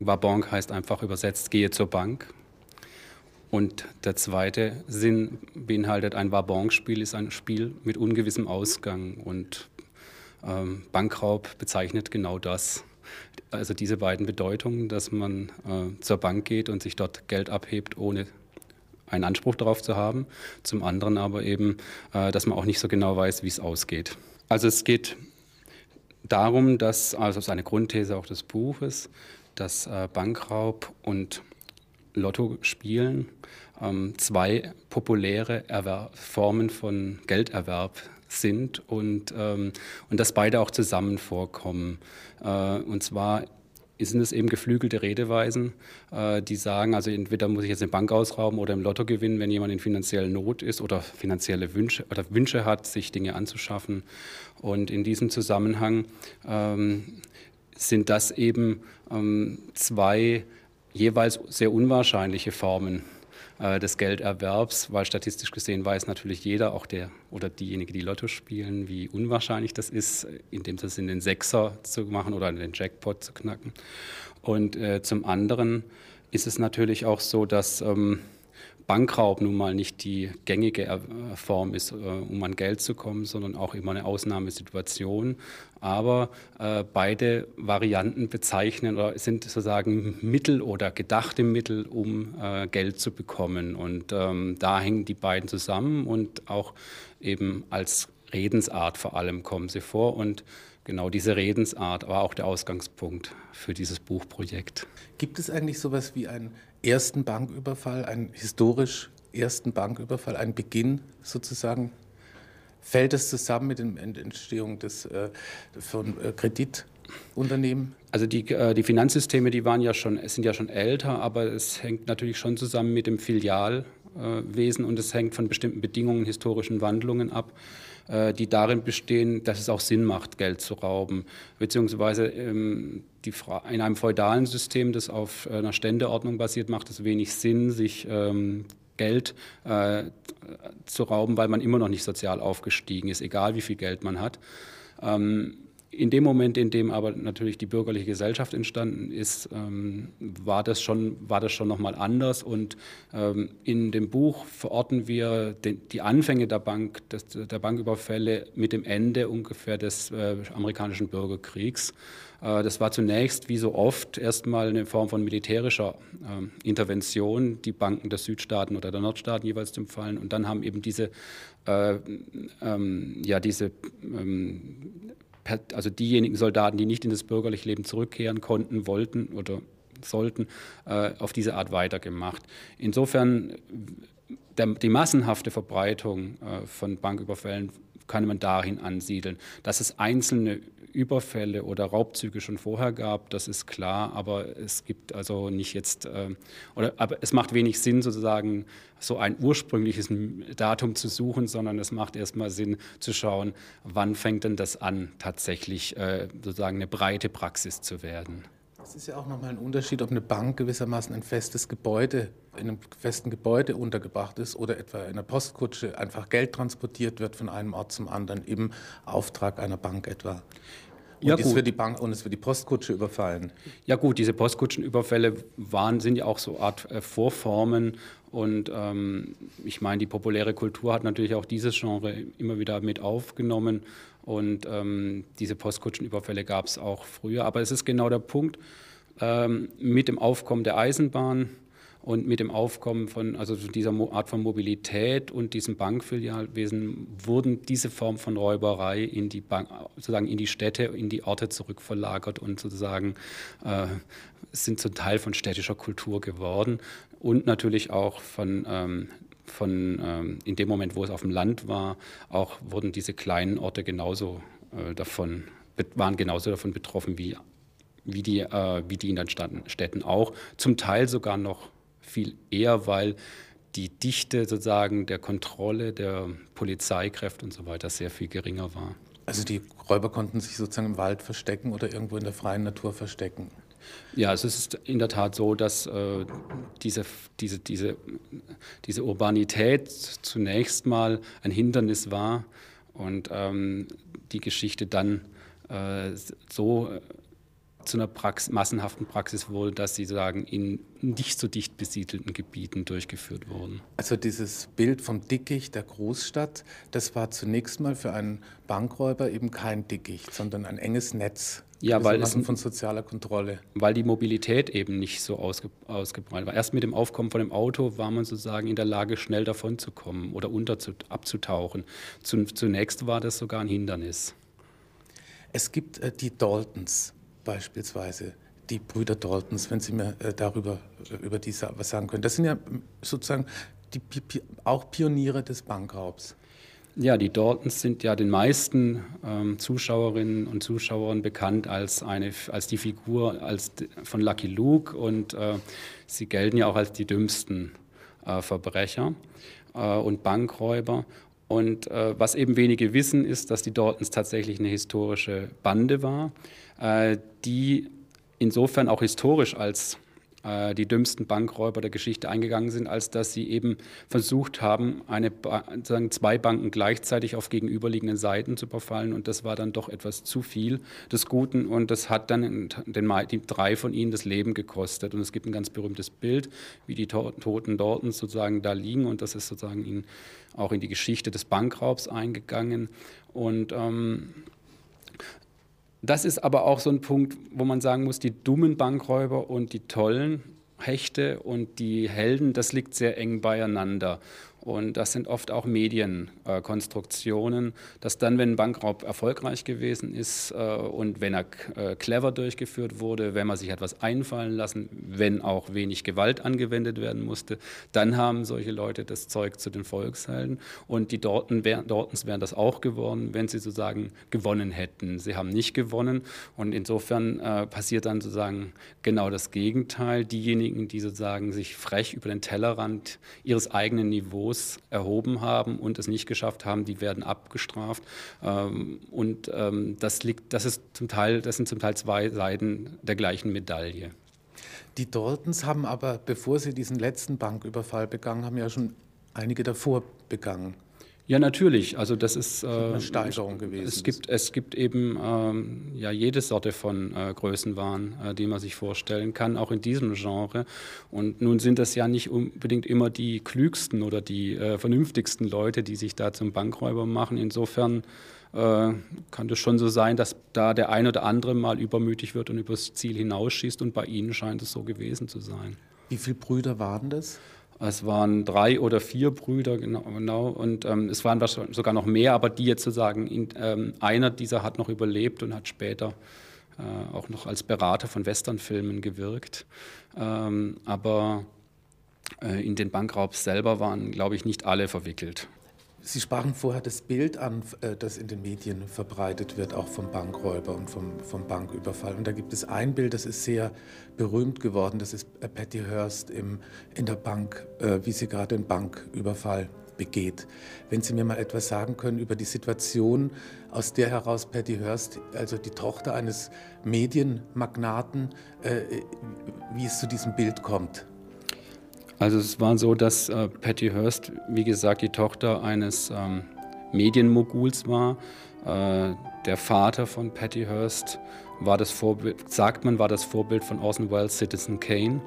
Wabank heißt einfach übersetzt, gehe zur Bank. Und der zweite Sinn beinhaltet, ein Wabank-Spiel ist ein Spiel mit ungewissem Ausgang. Und ähm, Bankraub bezeichnet genau das. Also diese beiden Bedeutungen, dass man äh, zur Bank geht und sich dort Geld abhebt, ohne einen Anspruch darauf zu haben. Zum anderen aber eben, äh, dass man auch nicht so genau weiß, wie es ausgeht. Also es geht darum, dass, also das ist eine Grundthese auch des Buches, dass äh, Bankraub und Lotto spielen ähm, zwei populäre Erwer Formen von Gelderwerb sind und, ähm, und dass beide auch zusammen vorkommen. Äh, und zwar sind es eben geflügelte Redeweisen, äh, die sagen, also entweder muss ich jetzt eine Bank ausrauben oder im Lotto gewinnen, wenn jemand in finanzieller Not ist oder finanzielle Wünsche oder Wünsche hat, sich Dinge anzuschaffen. Und in diesem Zusammenhang ähm, sind das eben ähm, zwei jeweils sehr unwahrscheinliche Formen äh, des Gelderwerbs, weil statistisch gesehen weiß natürlich jeder, auch der oder diejenigen, die Lotto spielen, wie unwahrscheinlich das ist, in dem Sinne den Sechser zu machen oder den Jackpot zu knacken. Und äh, zum anderen ist es natürlich auch so, dass ähm, Bankraub nun mal nicht die gängige äh, Form ist, äh, um an Geld zu kommen, sondern auch immer eine Ausnahmesituation. Aber äh, beide Varianten bezeichnen oder sind sozusagen Mittel oder gedachte Mittel, um äh, Geld zu bekommen. Und ähm, da hängen die beiden zusammen und auch eben als Redensart vor allem kommen sie vor. Und genau diese Redensart war auch der Ausgangspunkt für dieses Buchprojekt. Gibt es eigentlich sowas wie ein ersten Banküberfall, einen historisch ersten Banküberfall, einen Beginn sozusagen? Fällt das zusammen mit der Entstehung des, äh, von äh, Kreditunternehmen? Also die, äh, die Finanzsysteme, die waren ja schon, sind ja schon älter, aber es hängt natürlich schon zusammen mit dem Filialwesen und es hängt von bestimmten Bedingungen, historischen Wandlungen ab. Äh, die darin bestehen, dass es auch Sinn macht, Geld zu rauben. Beziehungsweise ähm, in einem feudalen System, das auf einer Ständeordnung basiert, macht es wenig Sinn, sich ähm, Geld äh, zu rauben, weil man immer noch nicht sozial aufgestiegen ist, egal wie viel Geld man hat. Ähm, in dem Moment, in dem aber natürlich die bürgerliche Gesellschaft entstanden ist, ähm, war das schon, schon nochmal anders. Und ähm, in dem Buch verorten wir den, die Anfänge der, Bank, des, der Banküberfälle mit dem Ende ungefähr des äh, amerikanischen Bürgerkriegs. Äh, das war zunächst, wie so oft, erstmal eine Form von militärischer äh, Intervention, die Banken der Südstaaten oder der Nordstaaten jeweils zu fallen. Und dann haben eben diese, äh, ähm, ja, diese ähm, also diejenigen Soldaten, die nicht in das bürgerliche Leben zurückkehren konnten, wollten oder sollten, äh, auf diese Art weitergemacht. Insofern der, die massenhafte Verbreitung äh, von Banküberfällen kann man dahin ansiedeln. Dass es einzelne Überfälle oder Raubzüge schon vorher gab, das ist klar, aber es gibt also nicht jetzt, äh, oder aber es macht wenig Sinn, sozusagen so ein ursprüngliches Datum zu suchen, sondern es macht erstmal Sinn zu schauen, wann fängt denn das an, tatsächlich äh, sozusagen eine breite Praxis zu werden. Es ist ja auch nochmal ein Unterschied, ob eine Bank gewissermaßen ein festes Gebäude, in einem festen Gebäude untergebracht ist oder etwa in einer Postkutsche einfach Geld transportiert wird von einem Ort zum anderen im Auftrag einer Bank etwa. Und, ja, es wird die Bank, und es wird die Postkutsche überfallen. Ja gut, diese Postkutschenüberfälle waren, sind ja auch so Art äh, Vorformen. Und ähm, ich meine, die populäre Kultur hat natürlich auch dieses Genre immer wieder mit aufgenommen. Und ähm, diese Postkutschenüberfälle gab es auch früher. Aber es ist genau der Punkt, ähm, mit dem Aufkommen der Eisenbahn und mit dem Aufkommen von also dieser Art von Mobilität und diesem Bankfilialwesen wurden diese Form von Räuberei in die Bank, sozusagen in die Städte, in die Orte zurückverlagert und sozusagen äh, sind zum Teil von städtischer Kultur geworden und natürlich auch von ähm, von ähm, in dem Moment, wo es auf dem Land war, auch wurden diese kleinen Orte genauso äh, davon waren genauso davon betroffen wie wie die äh, wie die in den Städten auch. Zum Teil sogar noch viel eher, weil die Dichte sozusagen der Kontrolle der Polizeikräfte und so weiter sehr viel geringer war. Also die Räuber konnten sich sozusagen im Wald verstecken oder irgendwo in der freien Natur verstecken. Ja, es ist in der Tat so, dass äh, diese, diese, diese, diese Urbanität zunächst mal ein Hindernis war und ähm, die Geschichte dann äh, so zu einer Praxis, massenhaften Praxis wurde, dass sie sagen, in nicht so dicht besiedelten Gebieten durchgeführt wurden. Also dieses Bild vom Dickicht der Großstadt, das war zunächst mal für einen Bankräuber eben kein Dickicht, sondern ein enges Netz. Ja, weil es von sozialer Kontrolle. Weil die Mobilität eben nicht so ausge, ausgebreitet war. Erst mit dem Aufkommen von dem Auto war man sozusagen in der Lage, schnell davon zu kommen oder unter zu, abzutauchen. Zunächst war das sogar ein Hindernis. Es gibt äh, die Daltons beispielsweise, die Brüder Daltons, wenn Sie mir äh, darüber äh, über die was sagen können. Das sind ja sozusagen die, auch Pioniere des Bankraubs. Ja, die Daltons sind ja den meisten ähm, Zuschauerinnen und Zuschauern bekannt als, eine, als die Figur als, von Lucky Luke und äh, sie gelten ja auch als die dümmsten äh, Verbrecher äh, und Bankräuber. Und äh, was eben wenige wissen, ist, dass die Daltons tatsächlich eine historische Bande war, äh, die insofern auch historisch als äh, die dümmsten Bankräuber der Geschichte eingegangen sind, als dass sie eben versucht haben, eine, sagen, zwei Banken gleichzeitig auf gegenüberliegenden Seiten zu überfallen. Und das war dann doch etwas zu viel des Guten. Und das hat dann den, die drei von ihnen das Leben gekostet. Und es gibt ein ganz berühmtes Bild, wie die Toten dort sozusagen da liegen. Und das ist sozusagen in, auch in die Geschichte des Bankraubs eingegangen. Und ähm, das ist aber auch so ein Punkt, wo man sagen muss, die dummen Bankräuber und die tollen Hechte und die Helden, das liegt sehr eng beieinander. Und das sind oft auch Medienkonstruktionen, dass dann, wenn ein Bankraub erfolgreich gewesen ist äh, und wenn er äh, clever durchgeführt wurde, wenn man sich etwas einfallen lassen, wenn auch wenig Gewalt angewendet werden musste, dann haben solche Leute das Zeug zu den Volkshelden. Und die Dorten Dortens wären das auch geworden, wenn sie sozusagen gewonnen hätten. Sie haben nicht gewonnen und insofern äh, passiert dann sozusagen genau das Gegenteil. Diejenigen, die sozusagen sich frech über den Tellerrand ihres eigenen Niveaus Niveaus erhoben haben und es nicht geschafft haben, die werden abgestraft. Ähm, und ähm, das, liegt, das, ist zum Teil, das sind zum Teil zwei Seiten der gleichen Medaille. Die Daltons haben aber, bevor sie diesen letzten Banküberfall begangen haben, ja schon einige davor begangen. Ja, natürlich. Also das ist äh, eine Steigerung gewesen. Es gibt, es gibt eben ähm, ja jede Sorte von äh, Größenwahn, äh, die man sich vorstellen kann, auch in diesem Genre. Und nun sind das ja nicht unbedingt immer die klügsten oder die äh, vernünftigsten Leute, die sich da zum Bankräuber machen. Insofern äh, kann das schon so sein, dass da der ein oder andere mal übermütig wird und übers Ziel hinausschießt. Und bei Ihnen scheint es so gewesen zu sein. Wie viele Brüder waren das? Es waren drei oder vier Brüder, genau, genau und ähm, es waren sogar noch mehr, aber die jetzt sozusagen, in, ähm, einer dieser hat noch überlebt und hat später äh, auch noch als Berater von Westernfilmen gewirkt. Ähm, aber äh, in den Bankraub selber waren, glaube ich, nicht alle verwickelt. Sie sprachen vorher das Bild an, äh, das in den Medien verbreitet wird, auch vom Bankräuber und vom, vom Banküberfall. Und da gibt es ein Bild, das ist sehr berühmt geworden, das ist äh, Patty Hearst im, in der Bank, äh, wie sie gerade den Banküberfall begeht. Wenn Sie mir mal etwas sagen können über die Situation, aus der heraus Patty Hearst, also die Tochter eines Medienmagnaten, wie es zu diesem Bild kommt. Also es war so, dass äh, Patty Hearst, wie gesagt, die Tochter eines ähm, Medienmoguls war. Äh, der Vater von Patty Hearst war das Vorbild, sagt man, war das Vorbild von Orson Welles Citizen Kane.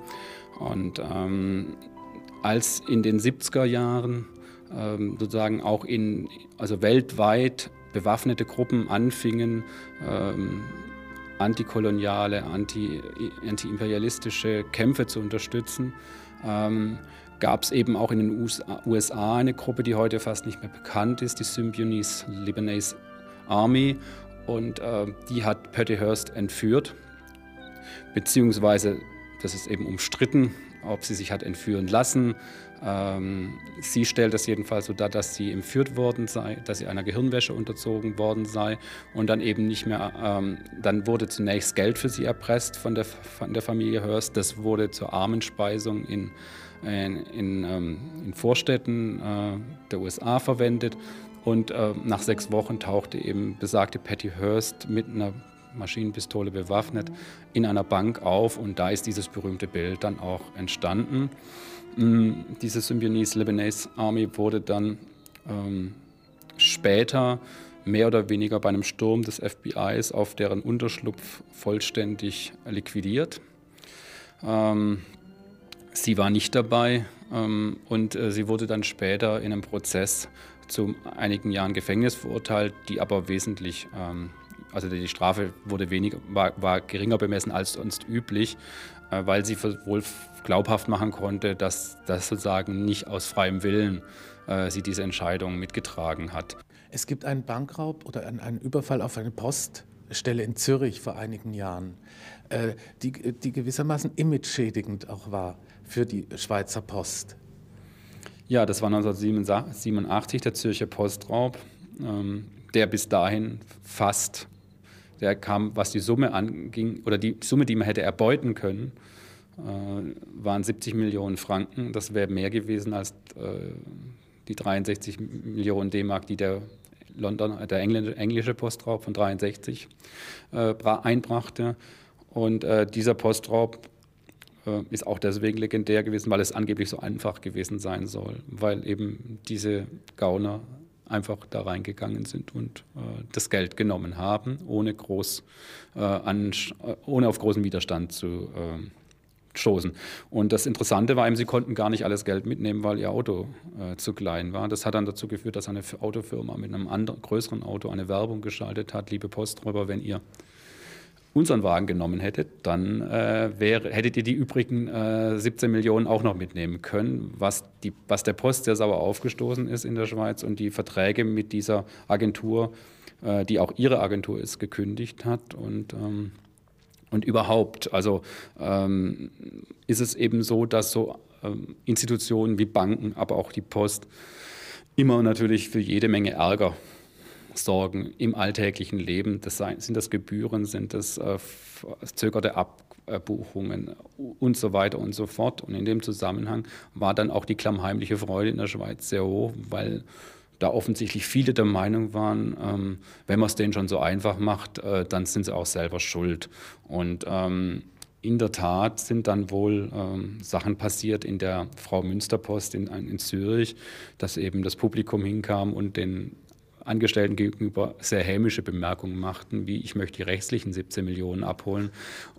Und ähm, als in den 70er Jahren ähm, sozusagen auch in, also weltweit bewaffnete Gruppen anfingen, ähm, antikoloniale, anti, anti-imperialistische Kämpfe zu unterstützen, ähm, gab es eben auch in den USA eine Gruppe, die heute fast nicht mehr bekannt ist, die Symbionese Lebanese Army. Und äh, die hat Patty Hearst entführt, beziehungsweise, das ist eben umstritten, ob sie sich hat entführen lassen. Ähm, sie stellt das jedenfalls so dar, dass sie entführt worden sei, dass sie einer Gehirnwäsche unterzogen worden sei und dann eben nicht mehr, ähm, dann wurde zunächst Geld für sie erpresst von der, von der Familie Hearst. Das wurde zur Armenspeisung in, in, in, ähm, in Vorstädten äh, der USA verwendet. Und äh, nach sechs Wochen tauchte eben besagte Patty Hearst mit einer Maschinenpistole bewaffnet in einer Bank auf und da ist dieses berühmte Bild dann auch entstanden. Mm, diese Symbionese Lebanese Army wurde dann ähm, später mehr oder weniger bei einem Sturm des FBIs auf deren Unterschlupf vollständig liquidiert. Ähm, sie war nicht dabei ähm, und äh, sie wurde dann später in einem Prozess zu einigen Jahren Gefängnis verurteilt, die aber wesentlich, ähm, also die Strafe wurde weniger, war, war geringer bemessen als sonst üblich, äh, weil sie wohl glaubhaft machen konnte, dass das sozusagen nicht aus freiem Willen äh, sie diese Entscheidung mitgetragen hat. Es gibt einen Bankraub oder einen Überfall auf eine Poststelle in Zürich vor einigen Jahren, äh, die, die gewissermaßen image-schädigend auch war für die Schweizer Post. Ja, das war 1987 der Zürcher Postraub, ähm, der bis dahin fast, der kam, was die Summe anging, oder die Summe, die man hätte erbeuten können, äh, waren 70 Millionen Franken. Das wäre mehr gewesen als äh, die 63 Millionen D-Mark, die der London, der englische, Postraub von 63 äh, einbrachte. Und dieser Postraub ist auch deswegen legendär gewesen, weil es angeblich so einfach gewesen sein soll, weil eben diese Gauner einfach da reingegangen sind und äh, das Geld genommen haben, ohne, groß, äh, an, ohne auf großen Widerstand zu ähm, stoßen. Und das Interessante war eben, sie konnten gar nicht alles Geld mitnehmen, weil ihr Auto äh, zu klein war. Das hat dann dazu geführt, dass eine Autofirma mit einem anderen, größeren Auto eine Werbung geschaltet hat, liebe Posträuber, wenn ihr unseren Wagen genommen hättet, dann äh, wäre, hättet ihr die übrigen äh, 17 Millionen auch noch mitnehmen können, was, die, was der Post sehr sauer aufgestoßen ist in der Schweiz und die Verträge mit dieser Agentur, äh, die auch ihre Agentur ist, gekündigt hat. Und, ähm, und überhaupt, also ähm, ist es eben so, dass so ähm, Institutionen wie Banken, aber auch die Post immer natürlich für jede Menge Ärger Sorgen im alltäglichen Leben. Das sind das Gebühren, sind das äh, zögerte Abbuchungen und so weiter und so fort. Und in dem Zusammenhang war dann auch die klammheimliche Freude in der Schweiz sehr hoch, weil da offensichtlich viele der Meinung waren, ähm, wenn man es denen schon so einfach macht, äh, dann sind sie auch selber schuld. Und ähm, in der Tat sind dann wohl ähm, Sachen passiert in der Frau Münsterpost in, in Zürich, dass eben das Publikum hinkam und den Angestellten gegenüber sehr hämische Bemerkungen machten, wie ich möchte die rechtlichen 17 Millionen abholen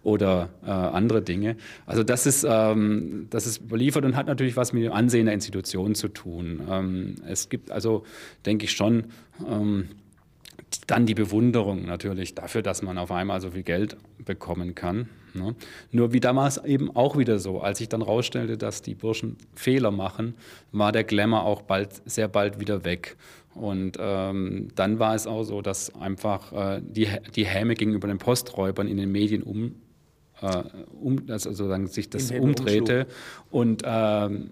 oder äh, andere Dinge. Also das ist, ähm, das ist überliefert und hat natürlich was mit dem Ansehen der Institution zu tun. Ähm, es gibt also, denke ich schon, ähm, dann die Bewunderung natürlich dafür, dass man auf einmal so viel Geld bekommen kann. Ne? Nur wie damals eben auch wieder so, als ich dann rausstellte, dass die Burschen Fehler machen, war der Glamour auch bald, sehr bald wieder weg. Und ähm, dann war es auch so, dass einfach äh, die, die Häme gegenüber den Posträubern in den Medien um, äh, um also sozusagen sich das umdrehte und ähm,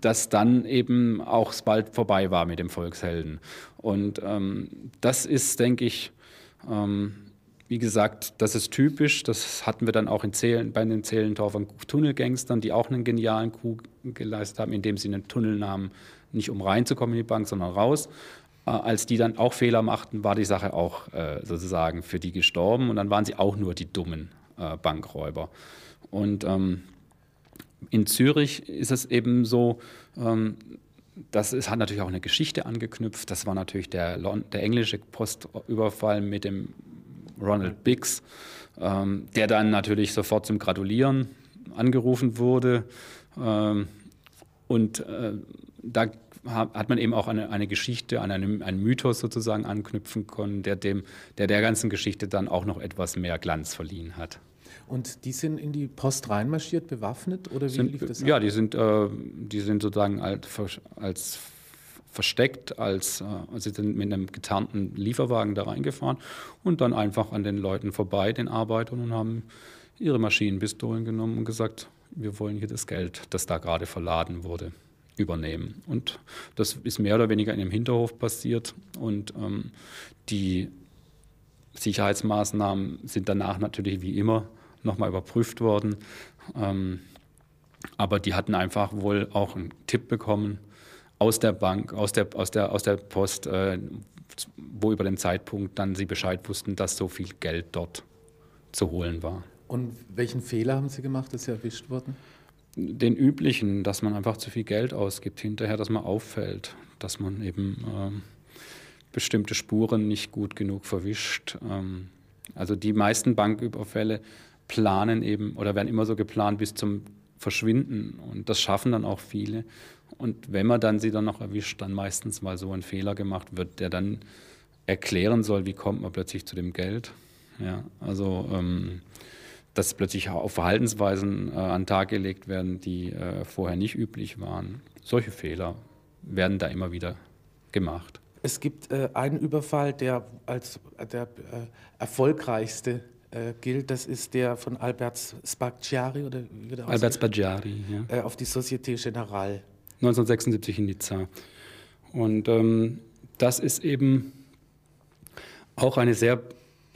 dass dann eben auch bald vorbei war mit dem Volkshelden. Und ähm, das ist, denke ich, ähm, wie gesagt, das ist typisch. Das hatten wir dann auch in Zählen, bei den Zehlendorfer Tunnelgangstern, die auch einen genialen Coup geleistet haben, indem sie einen Tunnel nahmen, nicht um reinzukommen in die Bank, sondern raus. Äh, als die dann auch Fehler machten, war die Sache auch äh, sozusagen für die gestorben und dann waren sie auch nur die dummen äh, Bankräuber. Und ähm, in Zürich ist es eben so, ähm, das ist, hat natürlich auch eine Geschichte angeknüpft. Das war natürlich der, der englische Postüberfall mit dem Ronald Biggs, ähm, der dann natürlich sofort zum Gratulieren angerufen wurde. Ähm, und da hat man eben auch eine, eine Geschichte, an einem, einen Mythos sozusagen anknüpfen können, der, dem, der der ganzen Geschichte dann auch noch etwas mehr Glanz verliehen hat. Und die sind in die Post reinmarschiert, bewaffnet oder wie sind, lief das? Ja, die sind, äh, die sind sozusagen als, als versteckt, als, äh, also sind mit einem getarnten Lieferwagen da reingefahren und dann einfach an den Leuten vorbei, den Arbeitern, und haben ihre Maschinenpistolen genommen und gesagt, wir wollen hier das Geld, das da gerade verladen wurde übernehmen. Und das ist mehr oder weniger in dem Hinterhof passiert. Und ähm, die Sicherheitsmaßnahmen sind danach natürlich wie immer nochmal überprüft worden. Ähm, aber die hatten einfach wohl auch einen Tipp bekommen aus der Bank, aus der, aus der, aus der Post, äh, wo über den Zeitpunkt dann sie Bescheid wussten, dass so viel Geld dort zu holen war. Und welchen Fehler haben Sie gemacht, dass Sie erwischt wurden? Den üblichen, dass man einfach zu viel Geld ausgibt hinterher, dass man auffällt, dass man eben ähm, bestimmte Spuren nicht gut genug verwischt. Ähm, also die meisten Banküberfälle planen eben oder werden immer so geplant bis zum Verschwinden und das schaffen dann auch viele. Und wenn man dann sie dann noch erwischt, dann meistens, weil so ein Fehler gemacht wird, der dann erklären soll, wie kommt man plötzlich zu dem Geld. Ja, also ähm, dass plötzlich auch Verhaltensweisen äh, an den Tag gelegt werden, die äh, vorher nicht üblich waren. Solche Fehler werden da immer wieder gemacht. Es gibt äh, einen Überfall, der als der äh, erfolgreichste äh, gilt. Das ist der von Albert Spaggiari oder wie Albert Spaggiari, ja. Äh, auf die Société Générale. 1976 in Nizza. Und ähm, das ist eben auch eine sehr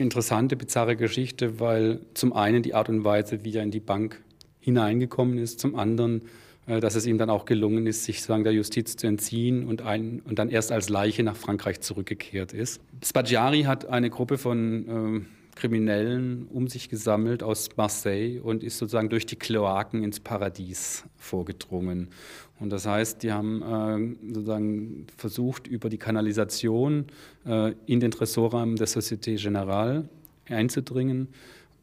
interessante, bizarre Geschichte, weil zum einen die Art und Weise, wie er in die Bank hineingekommen ist, zum anderen, äh, dass es ihm dann auch gelungen ist, sich sozusagen der Justiz zu entziehen und, ein, und dann erst als Leiche nach Frankreich zurückgekehrt ist. Spaggiari hat eine Gruppe von äh, Kriminellen um sich gesammelt aus Marseille und ist sozusagen durch die Kloaken ins Paradies vorgedrungen. Und das heißt, die haben äh, sozusagen versucht, über die Kanalisation äh, in den Tresorraum der Société Générale einzudringen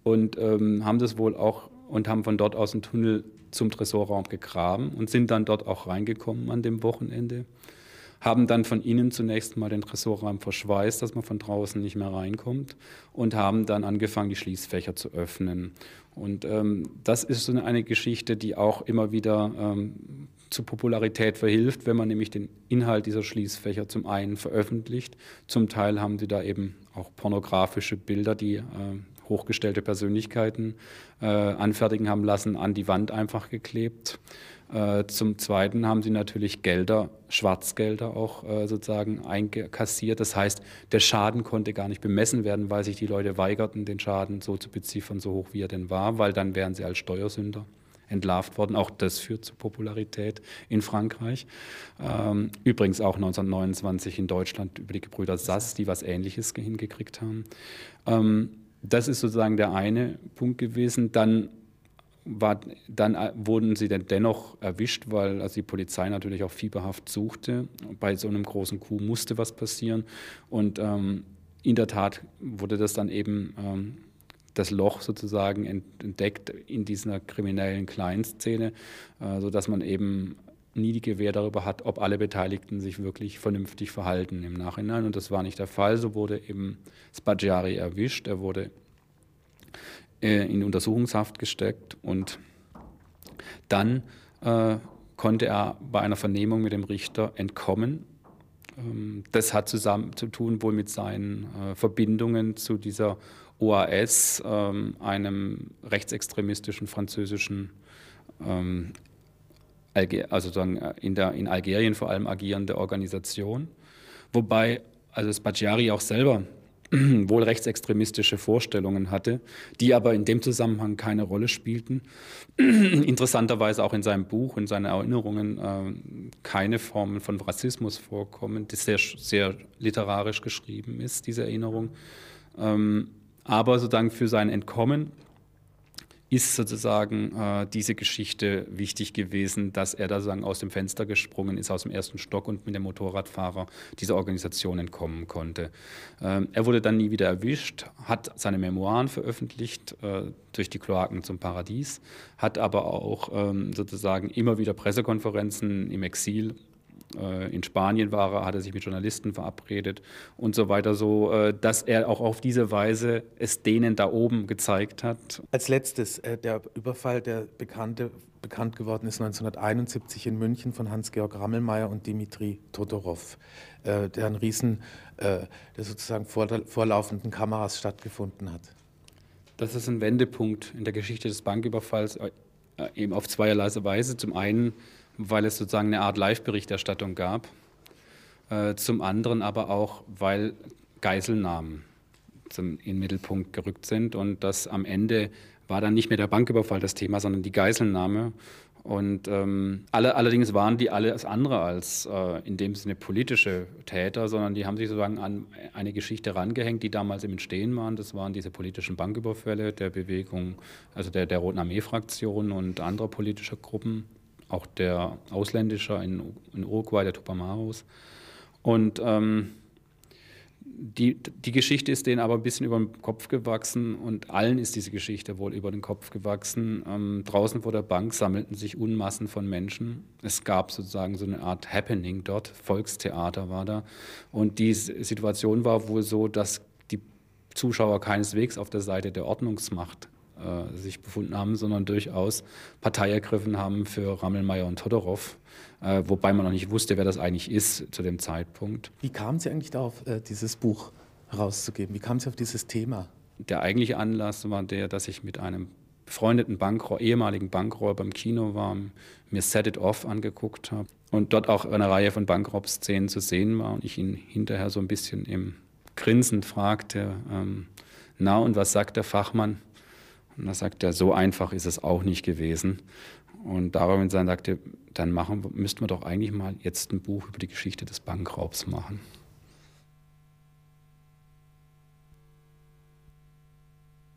und ähm, haben das wohl auch und haben von dort aus einen Tunnel zum Tresorraum gegraben und sind dann dort auch reingekommen an dem Wochenende haben dann von innen zunächst mal den Tresorraum verschweißt, dass man von draußen nicht mehr reinkommt und haben dann angefangen, die Schließfächer zu öffnen. Und ähm, das ist so eine, eine, Geschichte, die auch immer wieder ähm, zu Popularität verhilft, wenn man nämlich den Inhalt dieser Schließfächer zum einen veröffentlicht. Zum Teil haben sie da eben auch pornografische Bilder, die äh, hochgestellte Persönlichkeiten äh, anfertigen haben lassen, an die Wand einfach geklebt. Äh, zum Zweiten haben sie natürlich Gelder, Schwarzgelder auch äh, sozusagen einkassiert. Das heißt, der Schaden konnte gar nicht bemessen werden, weil sich die Leute weigerten, den Schaden so zu beziffern, so hoch wie er denn war, weil dann wären sie als Steuersünder entlarvt worden. Auch das führt zu Popularität in Frankreich. Ähm, übrigens auch 1929 in Deutschland über die Gebrüder Sass, die was Ähnliches hingekriegt haben. Ähm, das ist sozusagen der eine Punkt gewesen. Dann war, dann äh, wurden sie dann dennoch erwischt, weil also die Polizei natürlich auch fieberhaft suchte. Bei so einem großen Coup musste was passieren. Und ähm, in der Tat wurde das dann eben ähm, das Loch sozusagen entdeckt in dieser kriminellen Kleinszene, äh, sodass man eben nie die Gewähr darüber hat, ob alle Beteiligten sich wirklich vernünftig verhalten im Nachhinein. Und das war nicht der Fall. So wurde eben Spaggiari erwischt. Er wurde äh, in Untersuchungshaft gesteckt und dann äh, konnte er bei einer Vernehmung mit dem Richter entkommen. Ähm, das hat zusammen zu tun wohl mit seinen äh, Verbindungen zu dieser OAS, ähm, einem rechtsextremistischen französischen, ähm, also sozusagen äh, in, der, in Algerien vor allem agierende Organisation. Wobei also Spaggiari auch selber wohl rechtsextremistische Vorstellungen hatte, die aber in dem Zusammenhang keine Rolle spielten. Interessanterweise auch in seinem Buch, in seinen Erinnerungen äh, keine Formen von Rassismus vorkommen, das sehr, sehr literarisch geschrieben ist, diese Erinnerung. Ähm, aber sozusagen für sein Entkommen ist sozusagen äh, diese Geschichte wichtig gewesen, dass er da sozusagen aus dem Fenster gesprungen ist, aus dem ersten Stock und mit dem Motorradfahrer dieser Organisation entkommen konnte. Ähm, er wurde dann nie wieder erwischt, hat seine Memoiren veröffentlicht äh, durch die Kloaken zum Paradies, hat aber auch ähm, sozusagen immer wieder Pressekonferenzen im Exil in Spanien war er, hat er sich mit Journalisten verabredet und so weiter, so äh, dass er auch auf diese Weise es denen da oben gezeigt hat. Als letztes, äh, der Überfall, der bekannte, bekannt geworden ist 1971 in München von Hans-Georg Rammelmeier und Dimitri Todorov, der ein Riesen, der sozusagen vor vorlaufenden Kameras stattgefunden hat. Das ist ein Wendepunkt in der Geschichte des Banküberfalls, eben auf zweierlei Weise. Zum einen weil es sozusagen eine Art Live-Berichterstattung gab. Äh, zum anderen aber auch, weil Geiselnahmen zum, in den Mittelpunkt gerückt sind und das am Ende war dann nicht mehr der Banküberfall das Thema, sondern die Geiselnahme. Und ähm, alle, allerdings waren die alles andere als äh, in dem Sinne politische Täter, sondern die haben sich sozusagen an eine Geschichte rangehängt, die damals im Entstehen waren. Das waren diese politischen Banküberfälle der Bewegung, also der, der Roten Armee-Fraktion und anderer politischer Gruppen auch der Ausländischer in, in Uruguay, der Tupamaros. Und ähm, die, die Geschichte ist denen aber ein bisschen über den Kopf gewachsen und allen ist diese Geschichte wohl über den Kopf gewachsen. Ähm, draußen vor der Bank sammelten sich Unmassen von Menschen. Es gab sozusagen so eine Art Happening dort, Volkstheater war da. Und die Situation war wohl so, dass die Zuschauer keineswegs auf der Seite der Ordnungsmacht äh, sich befunden haben, sondern durchaus Partei ergriffen haben für Rammelmeier und Todorov, äh, wobei man noch nicht wusste, wer das eigentlich ist zu dem Zeitpunkt. Wie kamen Sie eigentlich darauf, äh, dieses Buch herauszugeben? Wie kamen Sie auf dieses Thema? Der eigentliche Anlass war der, dass ich mit einem befreundeten Bankrohr, ehemaligen Bankrohr beim Kino war, mir Set It Off angeguckt habe und dort auch eine Reihe von Bankraub-Szenen zu sehen war und ich ihn hinterher so ein bisschen im Grinsen fragte, ähm, na und was sagt der Fachmann? Und da sagt er, so einfach ist es auch nicht gewesen. Und daraufhin sagte, dann machen, müssten wir doch eigentlich mal jetzt ein Buch über die Geschichte des Bankraubs machen.